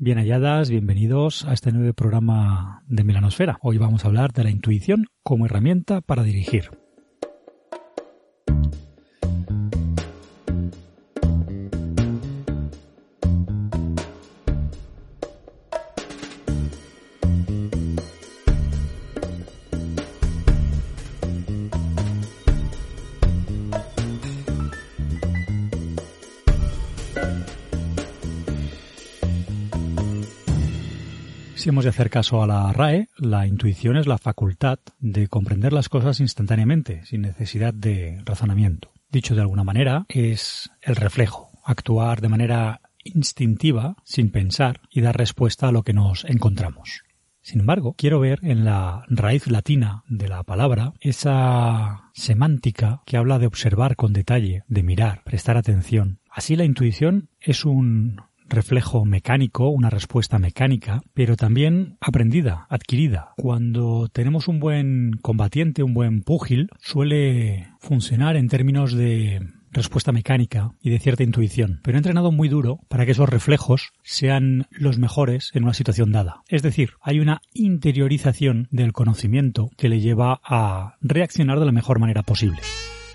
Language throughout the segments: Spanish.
Bien halladas, bienvenidos a este nuevo programa de Melanosfera. Hoy vamos a hablar de la intuición como herramienta para dirigir. Si hemos de hacer caso a la RAE, la intuición es la facultad de comprender las cosas instantáneamente, sin necesidad de razonamiento. Dicho de alguna manera, es el reflejo, actuar de manera instintiva, sin pensar, y dar respuesta a lo que nos encontramos. Sin embargo, quiero ver en la raíz latina de la palabra esa semántica que habla de observar con detalle, de mirar, prestar atención. Así la intuición es un reflejo mecánico, una respuesta mecánica, pero también aprendida, adquirida. Cuando tenemos un buen combatiente, un buen púgil, suele funcionar en términos de respuesta mecánica y de cierta intuición, pero he entrenado muy duro para que esos reflejos sean los mejores en una situación dada. Es decir, hay una interiorización del conocimiento que le lleva a reaccionar de la mejor manera posible.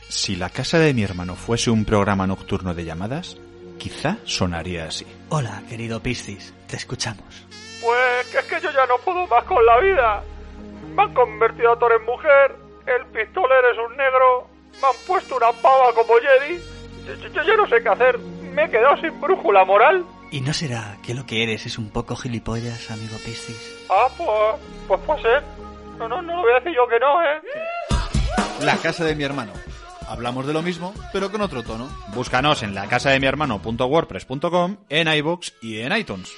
Si la casa de mi hermano fuese un programa nocturno de llamadas, quizá sonaría así. Hola, querido Piscis, te escuchamos. Pues que es que yo ya no puedo más con la vida. Me han convertido a Thor en mujer, el pistolero es un negro, me han puesto una pava como Jedi. Yo, yo- yo ya no sé qué hacer. Me he quedado sin brújula moral. ¿Y no será que lo que eres es un poco gilipollas, amigo Piscis? Ah, pues, pues puede ser. No, no, no lo voy a decir yo que no, ¿eh? La casa de mi hermano. Hablamos de lo mismo, pero con otro tono. Búscanos en la casa de mi hermano.wordpress.com, en iBooks y en iTunes.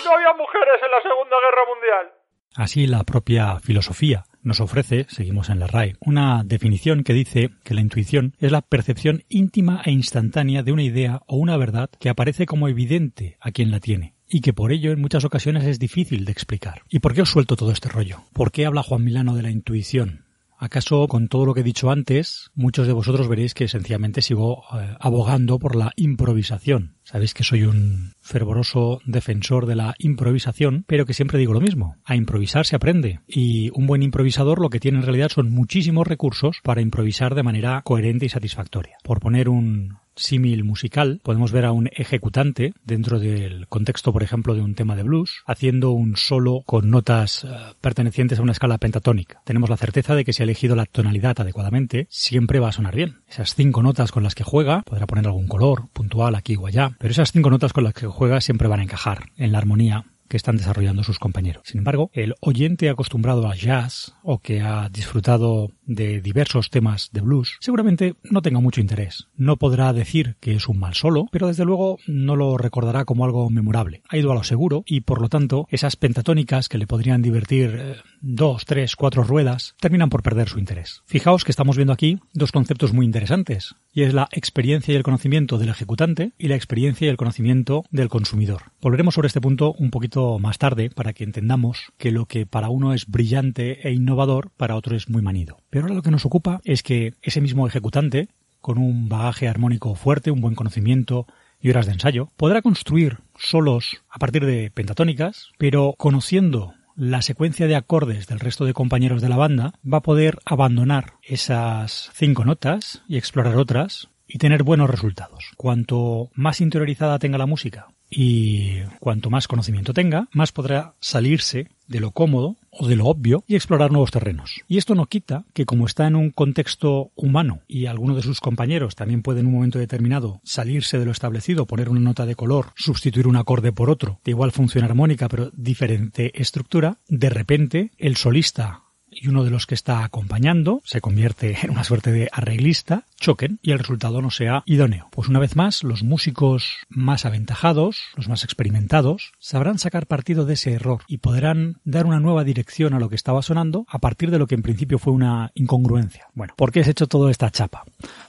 Y no había mujeres en la Segunda Guerra Mundial. Así la propia filosofía nos ofrece, seguimos en la RAE, una definición que dice que la intuición es la percepción íntima e instantánea de una idea o una verdad que aparece como evidente a quien la tiene y que por ello en muchas ocasiones es difícil de explicar. ¿Y por qué os suelto todo este rollo? ¿Por qué habla Juan Milano de la intuición? ¿Acaso con todo lo que he dicho antes, muchos de vosotros veréis que sencillamente sigo eh, abogando por la improvisación? Sabéis que soy un fervoroso defensor de la improvisación, pero que siempre digo lo mismo. A improvisar se aprende. Y un buen improvisador lo que tiene en realidad son muchísimos recursos para improvisar de manera coherente y satisfactoria. Por poner un símil musical, podemos ver a un ejecutante dentro del contexto, por ejemplo, de un tema de blues, haciendo un solo con notas eh, pertenecientes a una escala pentatónica. Tenemos la certeza de que si ha elegido la tonalidad adecuadamente, siempre va a sonar bien. Esas cinco notas con las que juega, podrá poner algún color puntual aquí o allá, pero esas cinco notas con las que juega siempre van a encajar en la armonía que están desarrollando sus compañeros. Sin embargo, el oyente acostumbrado a jazz o que ha disfrutado de diversos temas de blues seguramente no tenga mucho interés. No podrá decir que es un mal solo, pero desde luego no lo recordará como algo memorable. Ha ido a lo seguro y por lo tanto esas pentatónicas que le podrían divertir eh, dos, tres, cuatro ruedas terminan por perder su interés. Fijaos que estamos viendo aquí dos conceptos muy interesantes y es la experiencia y el conocimiento del ejecutante y la experiencia y el conocimiento del consumidor. Volveremos sobre este punto un poquito más tarde para que entendamos que lo que para uno es brillante e innovador, para otro es muy manido. Ahora lo que nos ocupa es que ese mismo ejecutante, con un bagaje armónico fuerte, un buen conocimiento y horas de ensayo, podrá construir solos a partir de pentatónicas, pero conociendo la secuencia de acordes del resto de compañeros de la banda, va a poder abandonar esas cinco notas y explorar otras y tener buenos resultados. Cuanto más interiorizada tenga la música y cuanto más conocimiento tenga, más podrá salirse de lo cómodo o de lo obvio y explorar nuevos terrenos. Y esto no quita que como está en un contexto humano y alguno de sus compañeros también puede en un momento determinado salirse de lo establecido, poner una nota de color, sustituir un acorde por otro, de igual función armónica pero diferente estructura, de repente el solista y uno de los que está acompañando se convierte en una suerte de arreglista, choquen y el resultado no sea idóneo. Pues una vez más, los músicos más aventajados, los más experimentados, sabrán sacar partido de ese error y podrán dar una nueva dirección a lo que estaba sonando a partir de lo que en principio fue una incongruencia. Bueno, ¿por qué has hecho toda esta chapa?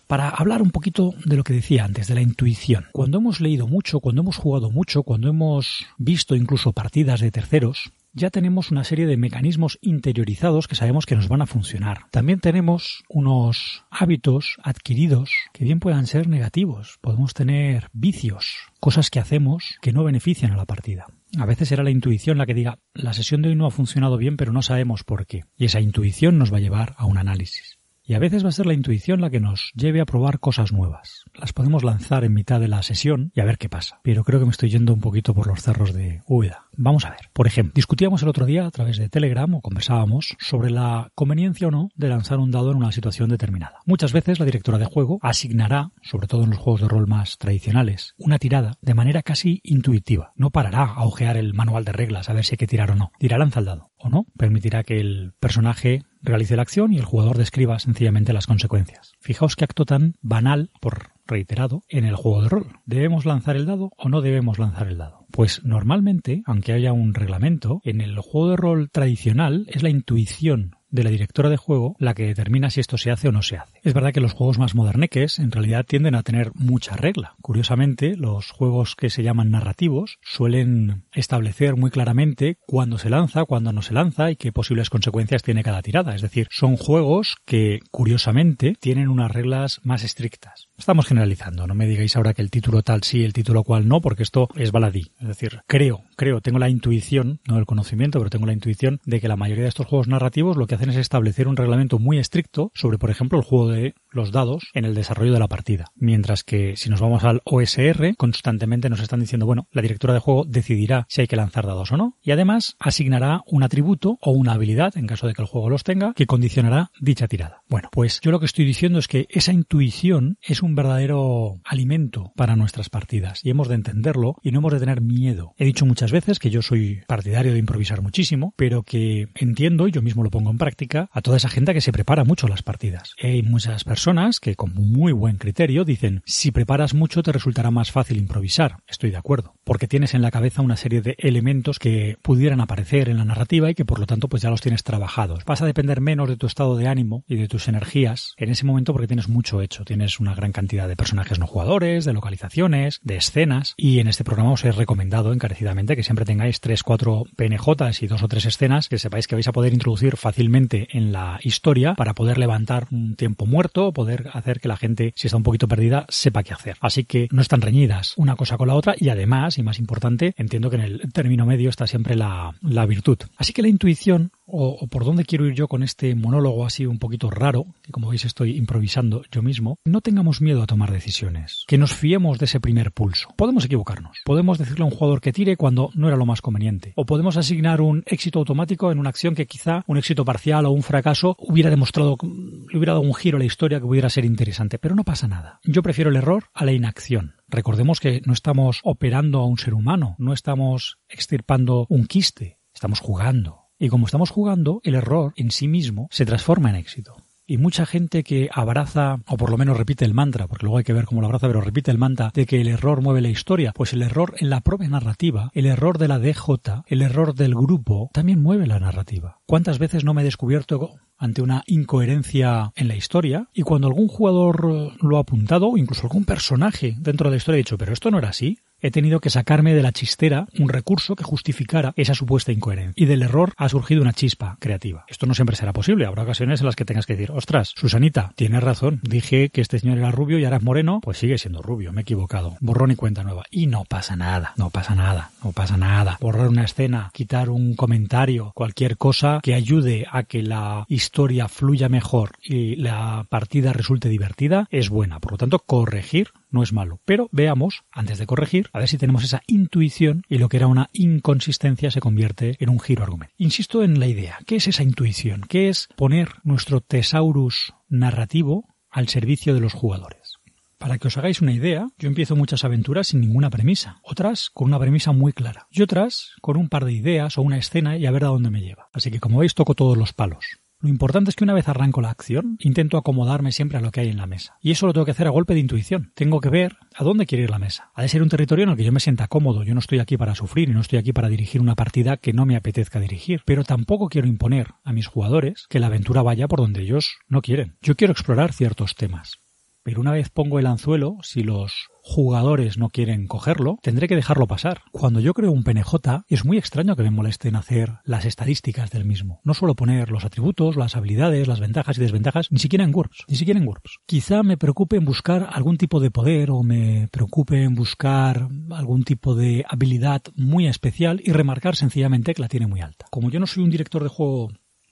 Para hablar un poquito de lo que decía antes, de la intuición. Cuando hemos leído mucho, cuando hemos jugado mucho, cuando hemos visto incluso partidas de terceros, ya tenemos una serie de mecanismos interiorizados que sabemos que nos van a funcionar. También tenemos unos hábitos adquiridos que bien puedan ser negativos. Podemos tener vicios, cosas que hacemos que no benefician a la partida. A veces será la intuición la que diga, la sesión de hoy no ha funcionado bien, pero no sabemos por qué. Y esa intuición nos va a llevar a un análisis. Y a veces va a ser la intuición la que nos lleve a probar cosas nuevas. Las podemos lanzar en mitad de la sesión y a ver qué pasa. Pero creo que me estoy yendo un poquito por los cerros de Úbeda. Vamos a ver. Por ejemplo, discutíamos el otro día a través de Telegram o conversábamos sobre la conveniencia o no de lanzar un dado en una situación determinada. Muchas veces la directora de juego asignará, sobre todo en los juegos de rol más tradicionales, una tirada de manera casi intuitiva. No parará a ojear el manual de reglas a ver si hay que tirar o no. Dirá lanza el dado o no. Permitirá que el personaje realice la acción y el jugador describa sencillamente las consecuencias. Fijaos qué acto tan banal, por reiterado, en el juego de rol. ¿Debemos lanzar el dado o no debemos lanzar el dado? Pues normalmente, aunque haya un reglamento, en el juego de rol tradicional es la intuición de la directora de juego la que determina si esto se hace o no se hace. Es verdad que los juegos más moderneques en realidad tienden a tener mucha regla. Curiosamente, los juegos que se llaman narrativos suelen establecer muy claramente cuándo se lanza, cuándo no se lanza y qué posibles consecuencias tiene cada tirada. Es decir, son juegos que curiosamente tienen unas reglas más estrictas. Estamos generalizando, no me digáis ahora que el título tal sí, el título cual no, porque esto es baladí. Es decir, creo, creo, tengo la intuición, no el conocimiento, pero tengo la intuición de que la mayoría de estos juegos narrativos lo que hacen es establecer un reglamento muy estricto sobre, por ejemplo, el juego de los dados en el desarrollo de la partida. Mientras que si nos vamos al OSR, constantemente nos están diciendo, bueno, la directora de juego decidirá si hay que lanzar dados o no, y además asignará un atributo o una habilidad, en caso de que el juego los tenga, que condicionará dicha tirada. Bueno, pues yo lo que estoy diciendo es que esa intuición es un verdadero alimento para nuestras partidas y hemos de entenderlo y no hemos de tener miedo. He dicho muchas veces que yo soy partidario de improvisar muchísimo, pero que entiendo, y yo mismo lo pongo en práctica, a toda esa gente que se prepara mucho las partidas. Hay muchas personas que con muy buen criterio dicen, si preparas mucho te resultará más fácil improvisar. Estoy de acuerdo, porque tienes en la cabeza una serie de elementos que pudieran aparecer en la narrativa y que por lo tanto pues ya los tienes trabajados. Vas a depender menos de tu estado de ánimo y de tus energías en ese momento porque tienes mucho hecho. Tienes una gran cantidad de personajes no jugadores, de localizaciones, de escenas y en este programa os he recomendado encarecidamente que siempre tengáis 3, 4 PNJs y dos o tres escenas que sepáis que vais a poder introducir fácilmente en la historia para poder levantar un tiempo muerto, poder hacer que la gente, si está un poquito perdida, sepa qué hacer. Así que no están reñidas una cosa con la otra y además, y más importante, entiendo que en el término medio está siempre la, virtud. Así que la intuición o, por dónde quiero ir yo con este monólogo así un poquito raro, que como veis estoy improvisando yo mismo, no tengamos miedo a tomar decisiones, que nos fiemos de ese primer pulso. Podemos equivocarnos, podemos decirle a un jugador que tire cuando no era lo más conveniente, o podemos asignar un éxito automático en una acción que quizá un éxito parcial o un fracaso hubiera demostrado, le hubiera dado un giro a la historia que pudiera ser interesante, pero no pasa nada. Yo prefiero el error a la inacción. Recordemos que no estamos operando a un ser humano, no estamos extirpando un quiste, estamos jugando. Y como estamos jugando, el error en sí mismo se transforma en éxito. Y mucha gente que abraza, o por lo menos repite el mantra, porque luego hay que ver cómo lo abraza, pero repite el mantra de que el error mueve la historia, pues el error en la propia narrativa, el error de la DJ, el error del grupo, también mueve la narrativa. ¿Cuántas veces no me he descubierto ante una incoherencia en la historia y cuando algún jugador lo ha apuntado, o incluso algún personaje dentro de la historia ha dicho, pero esto no era así, he tenido que sacarme de la chistera un recurso que justificara esa supuesta incoherencia. Y del error ha surgido una chispa creativa. Esto no siempre será posible. Habrá ocasiones en las que tengas que decir, ostras, Susanita, tienes razón. Dije que este señor era rubio y ahora es moreno. Pues sigue siendo rubio, me he equivocado. Borrón y cuenta nueva. Y no pasa nada, no pasa nada, no pasa nada. Borrar una escena, quitar un comentario, cualquier cosa que ayude a que la historia fluya mejor y la partida resulte divertida es buena. Por lo tanto, corregir no es malo. Pero veamos, antes de corregir, a ver si tenemos esa intuición y lo que era una inconsistencia se convierte en un giro argumento. Insisto en la idea. ¿Qué es esa intuición? ¿Qué es poner nuestro tesaurus narrativo al servicio de los jugadores? Para que os hagáis una idea, yo empiezo muchas aventuras sin ninguna premisa, otras con una premisa muy clara, y otras con un par de ideas o una escena y a ver a dónde me lleva. Así que como veis toco todos los palos. Lo importante es que una vez arranco la acción, intento acomodarme siempre a lo que hay en la mesa. Y eso lo tengo que hacer a golpe de intuición. Tengo que ver a dónde quiere ir la mesa. Ha de ser un territorio en el que yo me sienta cómodo. Yo no estoy aquí para sufrir y no estoy aquí para dirigir una partida que no me apetezca dirigir. Pero tampoco quiero imponer a mis jugadores que la aventura vaya por donde ellos no quieren. Yo quiero explorar ciertos temas. Pero una vez pongo el anzuelo, si los jugadores no quieren cogerlo, tendré que dejarlo pasar. Cuando yo creo un PNJ, es muy extraño que me molesten hacer las estadísticas del mismo. No suelo poner los atributos, las habilidades, las ventajas y desventajas, ni siquiera en GURPS, ni siquiera en GURPS. Quizá me preocupe en buscar algún tipo de poder o me preocupe en buscar algún tipo de habilidad muy especial y remarcar sencillamente que la tiene muy alta. Como yo no soy un director de juego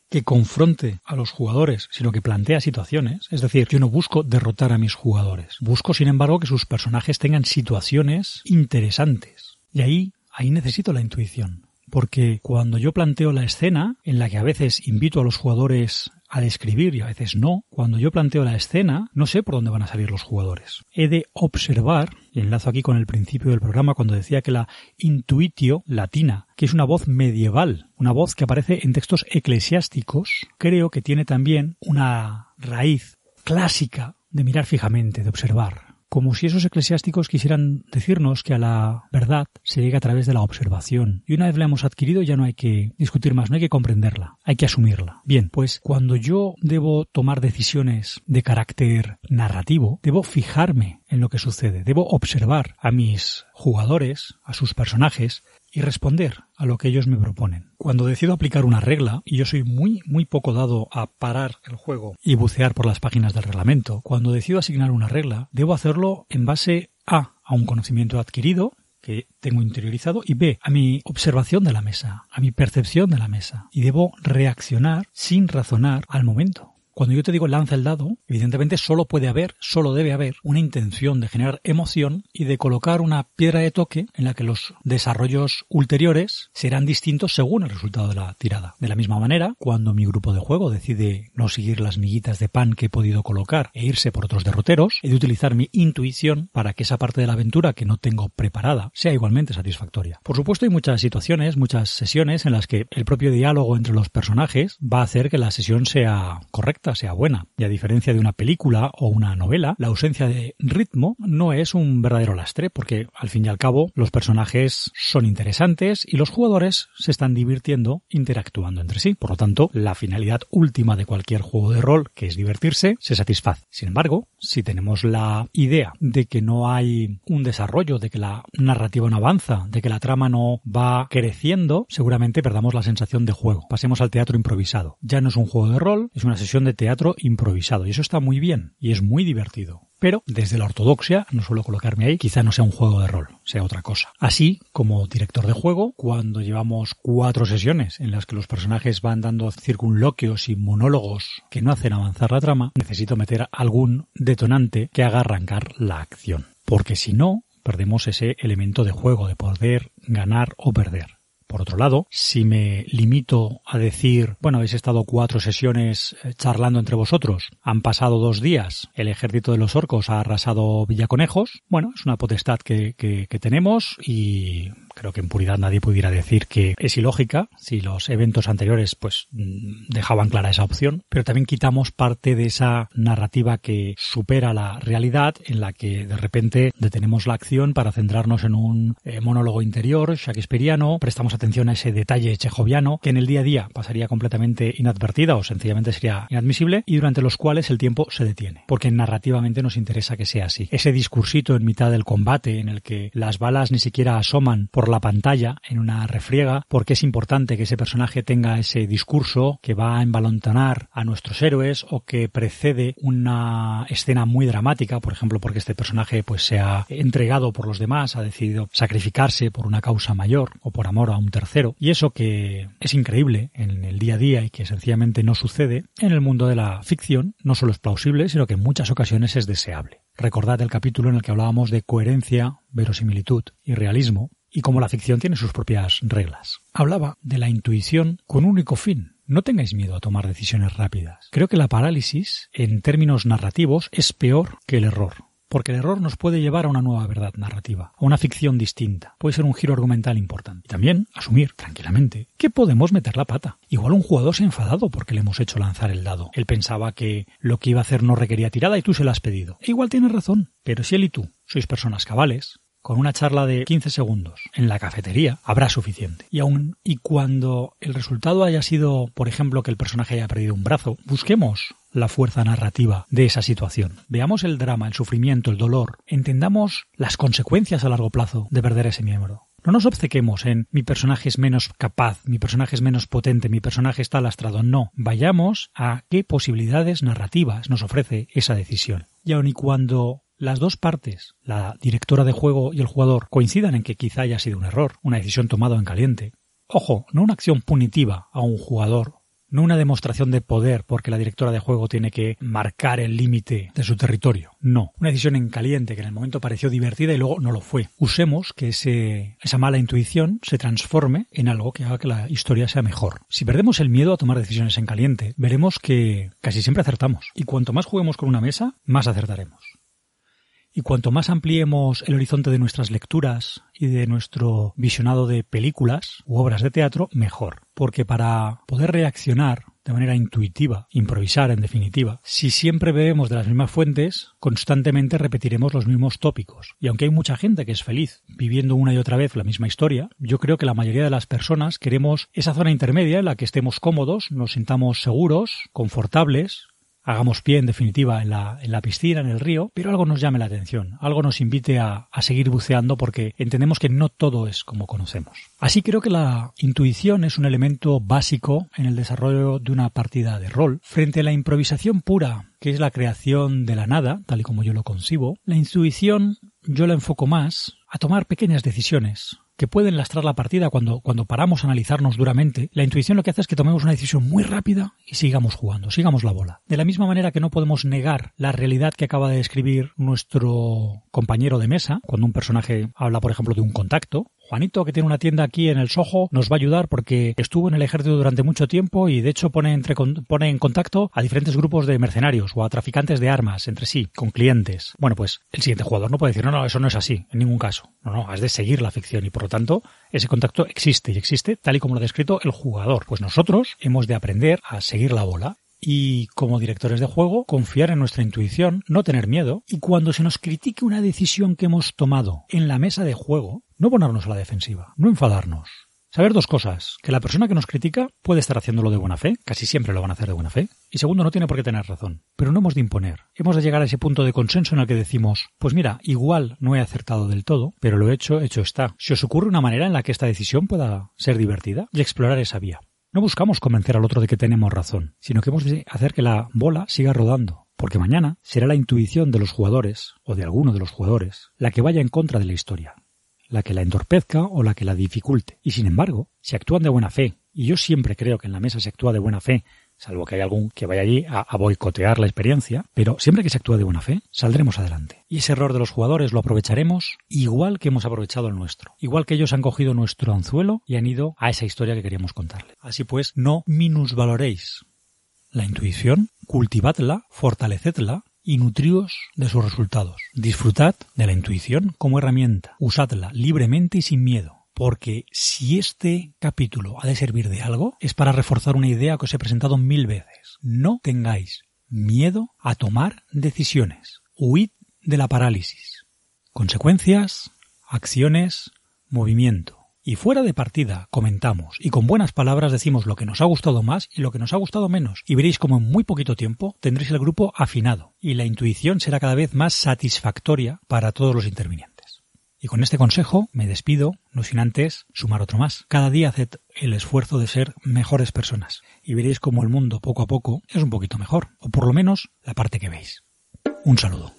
que confronte a los jugadores, sino que plantea situaciones. Es decir, yo no busco derrotar a mis jugadores. Busco, sin embargo, que sus personajes tengan situaciones interesantes. Y ahí, ahí necesito la intuición. Porque cuando yo planteo la escena, en la que a veces invito a los jugadores a describir y a veces no, cuando yo planteo la escena, no sé por dónde van a salir los jugadores. He de observar, y enlazo aquí con el principio del programa cuando decía que la intuitio latina, que es una voz medieval, una voz que aparece en textos eclesiásticos, creo que tiene también una raíz clásica de mirar fijamente, de observar, como si esos eclesiásticos quisieran decirnos que a la verdad se llega a través de la observación. Y una vez la hemos adquirido ya no hay que discutir más, no hay que comprenderla, hay que asumirla. Bien, pues cuando yo debo tomar decisiones de carácter narrativo, debo fijarme en lo que sucede, debo observar a mis jugadores, a sus personajes, y responder a lo que ellos me proponen. Cuando decido aplicar una regla, y yo soy muy, muy poco dado a parar el juego y bucear por las páginas del reglamento, cuando decido asignar una regla, debo hacerlo en base a, un conocimiento adquirido, que tengo interiorizado y B, a mi observación de la mesa, a mi percepción de la mesa. Y debo reaccionar sin razonar al momento. Cuando yo te digo lanza el dado, evidentemente solo puede haber, solo debe haber una intención de generar emoción y de colocar una piedra de toque en la que los desarrollos ulteriores serán distintos según el resultado de la tirada. De la misma manera, cuando mi grupo de juego decide no seguir las miguitas de pan que he podido colocar e irse por otros derroteros, he de utilizar mi intuición para que esa parte de la aventura que no tengo preparada sea igualmente satisfactoria. Por supuesto, hay muchas situaciones, muchas sesiones en las que el propio diálogo entre los personajes va a hacer que la sesión sea correcta sea buena. Y a diferencia de una película o una novela, la ausencia de ritmo no es un verdadero lastre, porque al fin y al cabo los personajes son interesantes y los jugadores se están divirtiendo interactuando entre sí. Por lo tanto, la finalidad última de cualquier juego de rol, que es divertirse, se satisface. Sin embargo, si tenemos la idea de que no hay un desarrollo, de que la narrativa no avanza, de que la trama no va creciendo, seguramente perdamos la sensación de juego. Pasemos al teatro improvisado. Ya no es un juego de rol, es una sesión de teatro improvisado y eso está muy bien y es muy divertido. Pero desde la ortodoxia, no suelo colocarme ahí, quizá no sea un juego de rol, sea otra cosa. Así, como director de juego, cuando llevamos cuatro sesiones en las que los personajes van dando circunloquios y monólogos que no hacen avanzar la trama, necesito meter algún detonante que haga arrancar la acción. Porque si no, perdemos ese elemento de juego, de poder ganar o perder. Por otro lado, si me limito a decir, bueno, habéis estado cuatro sesiones eh, charlando entre vosotros, han pasado dos días, el ejército de los orcos ha arrasado Villaconejos, bueno, es una potestad que, que, que tenemos y creo que en puridad nadie pudiera decir que es ilógica si los eventos anteriores pues mm, dejaban clara esa opción, pero también quitamos parte de esa narrativa que supera la realidad en la que de repente detenemos la acción para centrarnos en un eh, monólogo interior shakespeariano, prestamos atención a ese detalle chejoviano que en el día a día pasaría completamente inadvertida o sencillamente sería inadmisible y durante los cuales el tiempo se detiene, porque narrativamente nos interesa que sea así. Ese discursito en mitad del combate en el que las balas ni siquiera asoman por la pantalla en una refriega porque es importante que ese personaje tenga ese discurso que va a embalontonar a nuestros héroes o que precede una escena muy dramática, por ejemplo, porque este personaje pues se ha entregado por los demás, ha decidido sacrificarse por una causa mayor o por amor a un tercero. Y eso que es increíble en el día a día y que sencillamente no sucede en el mundo de la ficción, no solo es plausible, sino que en muchas ocasiones es deseable. Recordad el capítulo en el que hablábamos de coherencia, verosimilitud y realismo, y como la ficción tiene sus propias reglas. Hablaba de la intuición con único fin. No tengáis miedo a tomar decisiones rápidas. Creo que la parálisis, en términos narrativos, es peor que el error. Porque el error nos puede llevar a una nueva verdad narrativa, a una ficción distinta. Puede ser un giro argumental importante. Y también asumir tranquilamente que podemos meter la pata. Igual un jugador se ha enfadado porque le hemos hecho lanzar el dado. Él pensaba que lo que iba a hacer no requería tirada y tú se la has pedido. E igual tiene razón. Pero si él y tú sois personas cabales, con una charla de 15 segundos en la cafetería habrá suficiente. Y aún y cuando el resultado haya sido, por ejemplo, que el personaje haya perdido un brazo, busquemos la fuerza narrativa de esa situación. Veamos el drama, el sufrimiento, el dolor, entendamos las consecuencias a largo plazo de perder ese miembro. No nos obcequemos en mi personaje es menos capaz, mi personaje es menos potente, mi personaje está lastrado. No, vayamos a qué posibilidades narrativas nos ofrece esa decisión. Y aun y cuando las dos partes, la directora de juego y el jugador, coincidan en que quizá haya sido un error, una decisión tomada en caliente. Ojo, no una acción punitiva a un jugador, no una demostración de poder porque la directora de juego tiene que marcar el límite de su territorio. No, una decisión en caliente que en el momento pareció divertida y luego no lo fue. Usemos que esa mala intuición se transforme en algo que haga que la historia sea mejor. Si perdemos el miedo a tomar decisiones en caliente, veremos que casi siempre acertamos. Y cuanto más juguemos con una mesa, más acertaremos. Y cuanto más ampliemos el horizonte de nuestras lecturas y de nuestro visionado de películas u obras de teatro, mejor. Porque para poder reaccionar de manera intuitiva, improvisar en definitiva, si siempre bebemos de las mismas fuentes, constantemente repetiremos los mismos tópicos. Y aunque hay mucha gente que es feliz viviendo una y otra vez la misma historia, yo creo que la mayoría de las personas queremos esa zona intermedia en la que estemos cómodos, nos sintamos seguros, confortables, hagamos pie en definitiva en la, en la piscina, en el río, pero algo nos llame la atención, algo nos invite a, a seguir buceando porque entendemos que no todo es como conocemos. Así creo que la intuición es un elemento básico en el desarrollo de una partida de rol. Frente a la improvisación pura, que es la creación de la nada, tal y como yo lo concibo, la intuición yo la enfoco más a tomar pequeñas decisiones, que pueden lastrar la partida cuando, cuando paramos a analizarnos duramente, la intuición lo que hace es que tomemos una decisión muy rápida y sigamos jugando, sigamos la bola. De la misma manera que no podemos negar la realidad que acaba de describir nuestro compañero de mesa, cuando un personaje habla, por ejemplo, de un contacto, Juanito, que tiene una tienda aquí en el Soho, nos va a ayudar porque estuvo en el ejército durante mucho tiempo y de hecho pone, entre, pone en contacto a diferentes grupos de mercenarios o a traficantes de armas entre sí, con clientes. Bueno, pues el siguiente jugador no puede decir, no, no, eso no es así, en ningún caso. No, no, has de seguir la ficción y por lo tanto ese contacto existe y existe tal y como lo ha descrito el jugador. Pues nosotros hemos de aprender a seguir la bola y como directores de juego confiar en nuestra intuición, no tener miedo y cuando se nos critique una decisión que hemos tomado en la mesa de juego, no ponernos a la defensiva, no enfadarnos. Saber dos cosas, que la persona que nos critica puede estar haciéndolo de buena fe, casi siempre lo van a hacer de buena fe, y segundo, no tiene por qué tener razón, pero no hemos de imponer, hemos de llegar a ese punto de consenso en el que decimos, pues mira, igual no he acertado del todo, pero lo hecho, hecho está. Si os ocurre una manera en la que esta decisión pueda ser divertida y explorar esa vía. No buscamos convencer al otro de que tenemos razón, sino que hemos de hacer que la bola siga rodando, porque mañana será la intuición de los jugadores, o de alguno de los jugadores, la que vaya en contra de la historia, la que la entorpezca o la que la dificulte. Y sin embargo, si actúan de buena fe, y yo siempre creo que en la mesa se actúa de buena fe, salvo que hay algún que vaya allí a, boicotear la experiencia, pero siempre que se actúa de buena fe, saldremos adelante. Y ese error de los jugadores lo aprovecharemos igual que hemos aprovechado el nuestro, igual que ellos han cogido nuestro anzuelo y han ido a esa historia que queríamos contarle. Así pues, no minusvaloréis la intuición, cultivadla, fortalecedla y nutríos de sus resultados. Disfrutad de la intuición como herramienta, usadla libremente y sin miedo porque si este capítulo ha de servir de algo, es para reforzar una idea que os he presentado mil veces. No tengáis miedo a tomar decisiones. Huid de la parálisis. Consecuencias, acciones, movimiento. Y fuera de partida comentamos y con buenas palabras decimos lo que nos ha gustado más y lo que nos ha gustado menos. Y veréis como en muy poquito tiempo tendréis el grupo afinado y la intuición será cada vez más satisfactoria para todos los intervinientes. Y con este consejo me despido, no sin antes sumar otro más. Cada día haced el esfuerzo de ser mejores personas y veréis como el mundo poco a poco es un poquito mejor, o por lo menos la parte que veis. Un saludo.